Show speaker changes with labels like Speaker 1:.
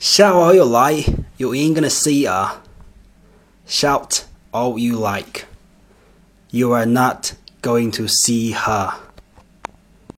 Speaker 1: Shout all you like, you ain't gonna see her. Shout all you like, you are not going to see her.